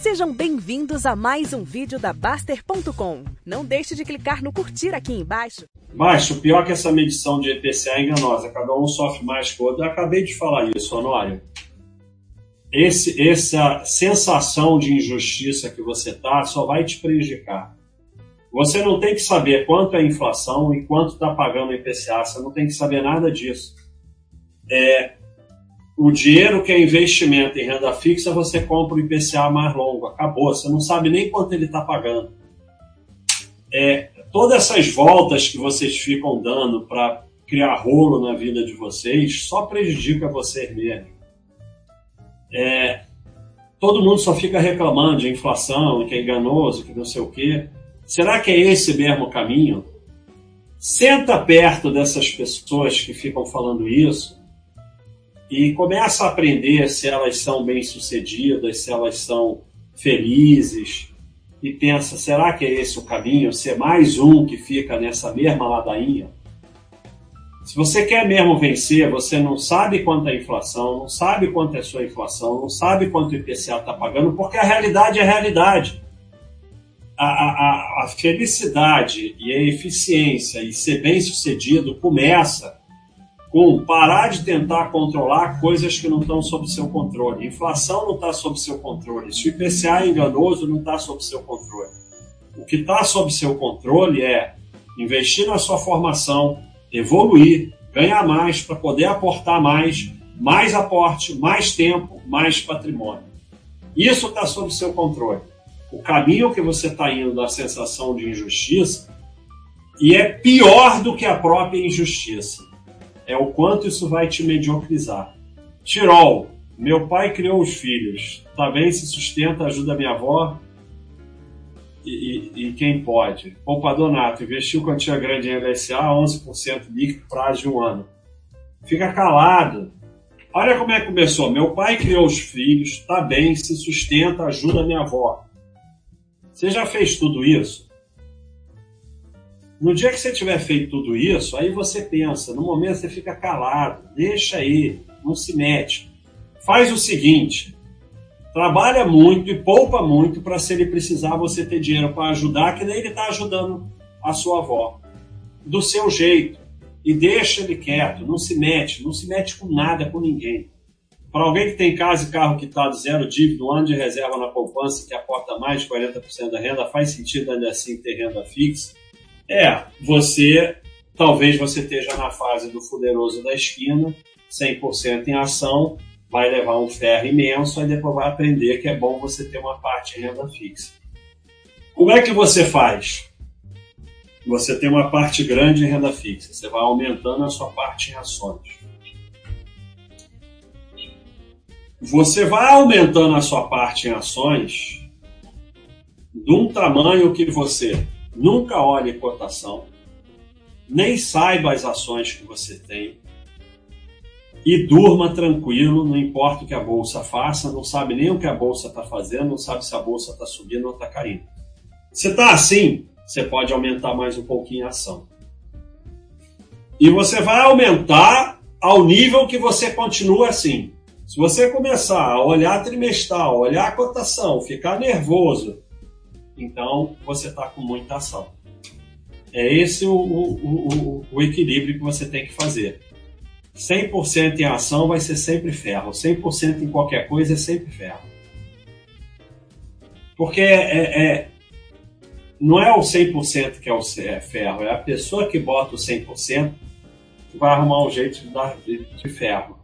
Sejam bem-vindos a mais um vídeo da Baster.com. Não deixe de clicar no curtir aqui embaixo. Baixo, pior que essa medição de EPCA é enganosa. Cada um sofre mais que o outro. Eu acabei de falar isso, Honório. Esse, essa sensação de injustiça que você tá só vai te prejudicar. Você não tem que saber quanto é a inflação e quanto está pagando o IPCA. Você não tem que saber nada disso. É, o dinheiro que é investimento em renda fixa, você compra o IPCA mais longo. Acabou. Você não sabe nem quanto ele está pagando. É, todas essas voltas que vocês ficam dando para criar rolo na vida de vocês só prejudica vocês mesmo. É, todo mundo só fica reclamando de inflação, que é enganoso, que não sei o quê. Será que é esse mesmo caminho? Senta perto dessas pessoas que ficam falando isso e começa a aprender se elas são bem-sucedidas, se elas são felizes, e pensa: será que é esse o caminho? Ser mais um que fica nessa mesma ladainha? Se você quer mesmo vencer, você não sabe quanto é a inflação, não sabe quanto é a sua inflação, não sabe quanto o IPCA está pagando, porque a realidade é a realidade. A, a, a felicidade e a eficiência e ser bem sucedido começa com parar de tentar controlar coisas que não estão sob seu controle. Inflação não está sob seu controle. Se o IPCA é enganoso, não está sob seu controle. O que está sob seu controle é investir na sua formação, evoluir, ganhar mais para poder aportar mais, mais aporte, mais tempo, mais patrimônio. Isso está sob seu controle. O caminho que você está indo da sensação de injustiça e é pior do que a própria injustiça é o quanto isso vai te mediocrizar. Tirol, meu pai criou os filhos, bem, se sustenta, ajuda minha avó e, e, e quem pode. Poupador Nato, investiu quantia grande em LSA, 11% líquido, prazo de um ano. Fica calado. Olha como é que começou. Meu pai criou os filhos, tá bem, se sustenta, ajuda minha avó. Você já fez tudo isso? No dia que você tiver feito tudo isso, aí você pensa, no momento você fica calado, deixa aí, não se mete. Faz o seguinte: trabalha muito e poupa muito para se ele precisar você ter dinheiro para ajudar, que daí ele está ajudando a sua avó. Do seu jeito. E deixa ele quieto, não se mete, não se mete com nada, com ninguém. Para alguém que tem casa e carro quitado zero dívida, um ano de reserva na poupança que aporta mais de 40% da renda, faz sentido ainda assim ter renda fixa é, você talvez você esteja na fase do fuderoso da esquina, 100% em ação, vai levar um ferro imenso, aí depois vai aprender que é bom você ter uma parte renda fixa. Como é que você faz? Você tem uma parte grande em renda fixa, você vai aumentando a sua parte em ações. Você vai aumentando a sua parte em ações de um tamanho que você Nunca olhe cotação, nem saiba as ações que você tem e durma tranquilo, não importa o que a bolsa faça, não sabe nem o que a bolsa está fazendo, não sabe se a bolsa está subindo ou está caindo. Se está assim, você pode aumentar mais um pouquinho a ação. E você vai aumentar ao nível que você continua assim. Se você começar a olhar trimestral, olhar a cotação, ficar nervoso, então, você está com muita ação. É esse o, o, o, o, equilíbrio que você tem que fazer. 100% em ação vai ser sempre ferro. 100% em qualquer coisa é sempre ferro. Porque é, é, é não é o 100% que é o é ferro, é a pessoa que bota o 100% que vai arrumar um jeito de dar de, de ferro.